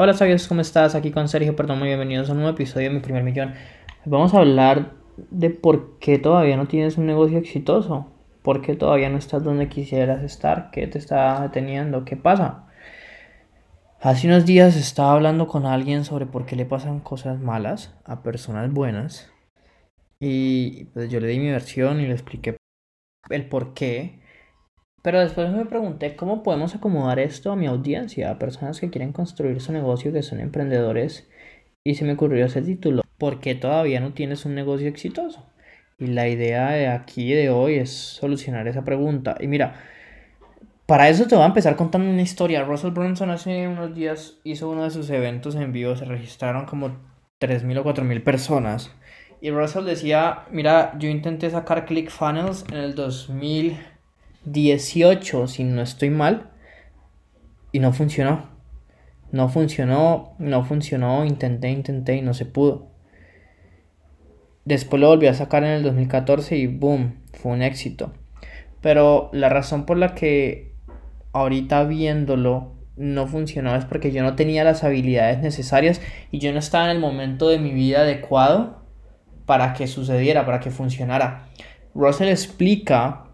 Hola sabios, ¿cómo estás? Aquí con Sergio, perdón, muy bienvenidos a un nuevo episodio de Mi Primer Millón. Vamos a hablar de por qué todavía no tienes un negocio exitoso, por qué todavía no estás donde quisieras estar, qué te está deteniendo, qué pasa. Hace unos días estaba hablando con alguien sobre por qué le pasan cosas malas a personas buenas y pues yo le di mi versión y le expliqué el por qué pero después me pregunté cómo podemos acomodar esto a mi audiencia, a personas que quieren construir su negocio, que son emprendedores. Y se me ocurrió ese título, ¿por qué todavía no tienes un negocio exitoso? Y la idea de aquí de hoy es solucionar esa pregunta. Y mira, para eso te voy a empezar contando una historia. Russell Brunson hace unos días hizo uno de sus eventos en vivo, se registraron como 3.000 o 4.000 personas. Y Russell decía, mira, yo intenté sacar ClickFunnels en el 2000 18, si no estoy mal, y no funcionó. No funcionó, no funcionó, intenté, intenté y no se pudo. Después lo volví a sacar en el 2014 y boom, fue un éxito. Pero la razón por la que ahorita viéndolo no funcionó es porque yo no tenía las habilidades necesarias y yo no estaba en el momento de mi vida adecuado para que sucediera, para que funcionara. Russell explica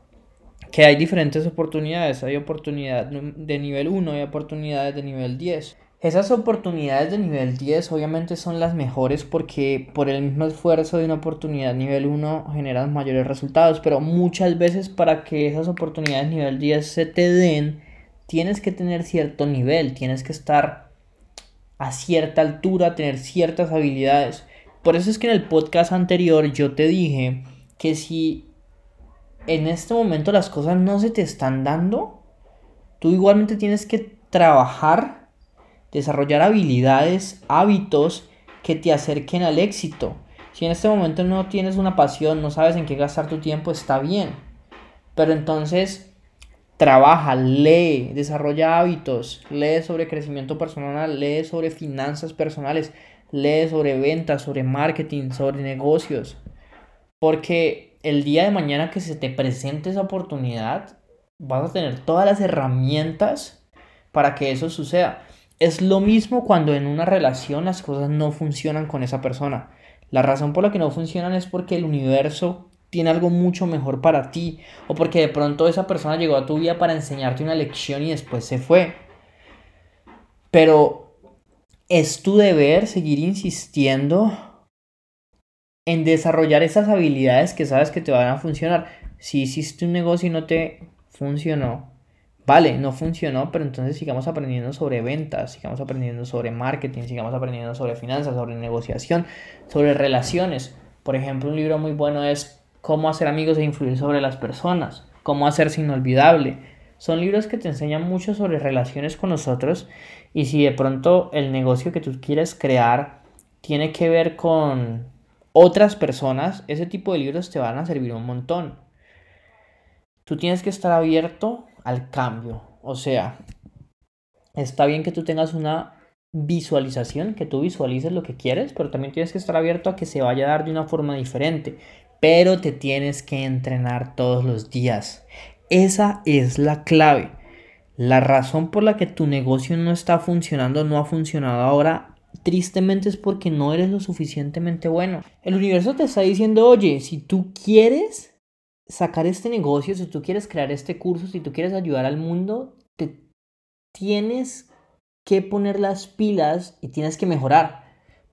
que hay diferentes oportunidades. Hay oportunidades de nivel 1 y oportunidades de nivel 10. Esas oportunidades de nivel 10 obviamente son las mejores porque por el mismo esfuerzo de una oportunidad nivel 1 generan mayores resultados, pero muchas veces para que esas oportunidades nivel 10 se te den, tienes que tener cierto nivel, tienes que estar a cierta altura, tener ciertas habilidades. Por eso es que en el podcast anterior yo te dije que si en este momento las cosas no se te están dando, tú igualmente tienes que trabajar, desarrollar habilidades, hábitos que te acerquen al éxito. Si en este momento no tienes una pasión, no sabes en qué gastar tu tiempo, está bien. Pero entonces trabaja, lee, desarrolla hábitos, lee sobre crecimiento personal, lee sobre finanzas personales, lee sobre ventas, sobre marketing, sobre negocios. Porque el día de mañana que se te presente esa oportunidad, vas a tener todas las herramientas para que eso suceda. Es lo mismo cuando en una relación las cosas no funcionan con esa persona. La razón por la que no funcionan es porque el universo tiene algo mucho mejor para ti o porque de pronto esa persona llegó a tu vida para enseñarte una lección y después se fue. Pero es tu deber seguir insistiendo en desarrollar esas habilidades que sabes que te van a funcionar. Si hiciste un negocio y no te funcionó, vale, no funcionó, pero entonces sigamos aprendiendo sobre ventas, sigamos aprendiendo sobre marketing, sigamos aprendiendo sobre finanzas, sobre negociación, sobre relaciones. Por ejemplo, un libro muy bueno es Cómo hacer amigos e influir sobre las personas, Cómo hacerse inolvidable. Son libros que te enseñan mucho sobre relaciones con nosotros y si de pronto el negocio que tú quieres crear tiene que ver con otras personas, ese tipo de libros te van a servir un montón. Tú tienes que estar abierto al cambio. O sea, está bien que tú tengas una visualización, que tú visualices lo que quieres, pero también tienes que estar abierto a que se vaya a dar de una forma diferente. Pero te tienes que entrenar todos los días. Esa es la clave. La razón por la que tu negocio no está funcionando, no ha funcionado ahora, tristemente es porque no eres lo suficientemente bueno. El universo te está diciendo, oye, si tú quieres sacar este negocio, si tú quieres crear este curso, si tú quieres ayudar al mundo, te tienes que poner las pilas y tienes que mejorar.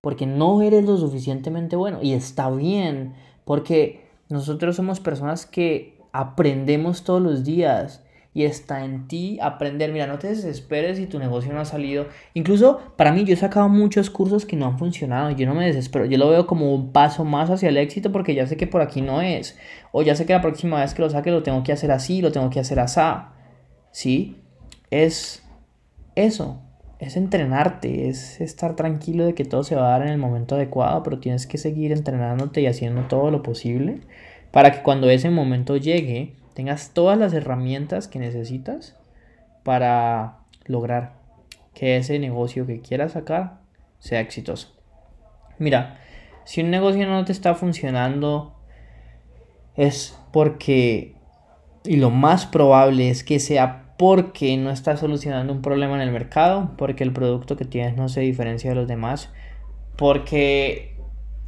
Porque no eres lo suficientemente bueno. Y está bien, porque nosotros somos personas que aprendemos todos los días y está en ti aprender. Mira, no te desesperes si tu negocio no ha salido. Incluso para mí yo he sacado muchos cursos que no han funcionado. Yo no me desespero. Yo lo veo como un paso más hacia el éxito porque ya sé que por aquí no es. O ya sé que la próxima vez que lo saque lo tengo que hacer así, lo tengo que hacer así. ¿Sí? Es eso. Es entrenarte, es estar tranquilo de que todo se va a dar en el momento adecuado, pero tienes que seguir entrenándote y haciendo todo lo posible para que cuando ese momento llegue, tengas todas las herramientas que necesitas para lograr que ese negocio que quieras sacar sea exitoso. Mira, si un negocio no te está funcionando es porque, y lo más probable es que sea porque no estás solucionando un problema en el mercado, porque el producto que tienes no se diferencia de los demás, porque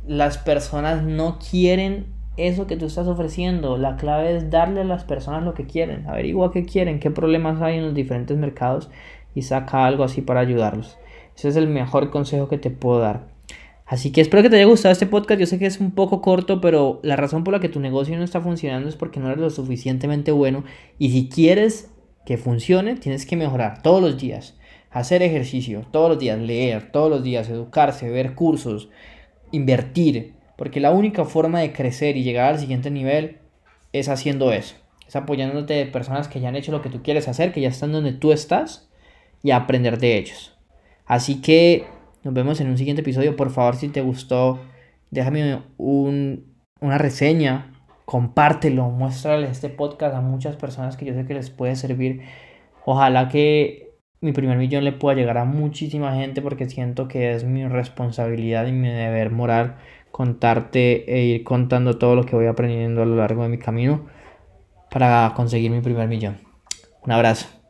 las personas no quieren eso que tú estás ofreciendo. La clave es darle a las personas lo que quieren. Averigua qué quieren, qué problemas hay en los diferentes mercados y saca algo así para ayudarlos. Ese es el mejor consejo que te puedo dar. Así que espero que te haya gustado este podcast. Yo sé que es un poco corto, pero la razón por la que tu negocio no está funcionando es porque no eres lo suficientemente bueno. Y si quieres que funcione, tienes que mejorar todos los días. Hacer ejercicio todos los días, leer todos los días, educarse, ver cursos, invertir. Porque la única forma de crecer y llegar al siguiente nivel es haciendo eso. Es apoyándote de personas que ya han hecho lo que tú quieres hacer, que ya están donde tú estás y aprender de ellos. Así que nos vemos en un siguiente episodio. Por favor, si te gustó, déjame una reseña, compártelo, muéstrale este podcast a muchas personas que yo sé que les puede servir. Ojalá que mi primer millón le pueda llegar a muchísima gente porque siento que es mi responsabilidad y mi deber moral contarte e ir contando todo lo que voy aprendiendo a lo largo de mi camino para conseguir mi primer millón. Un abrazo.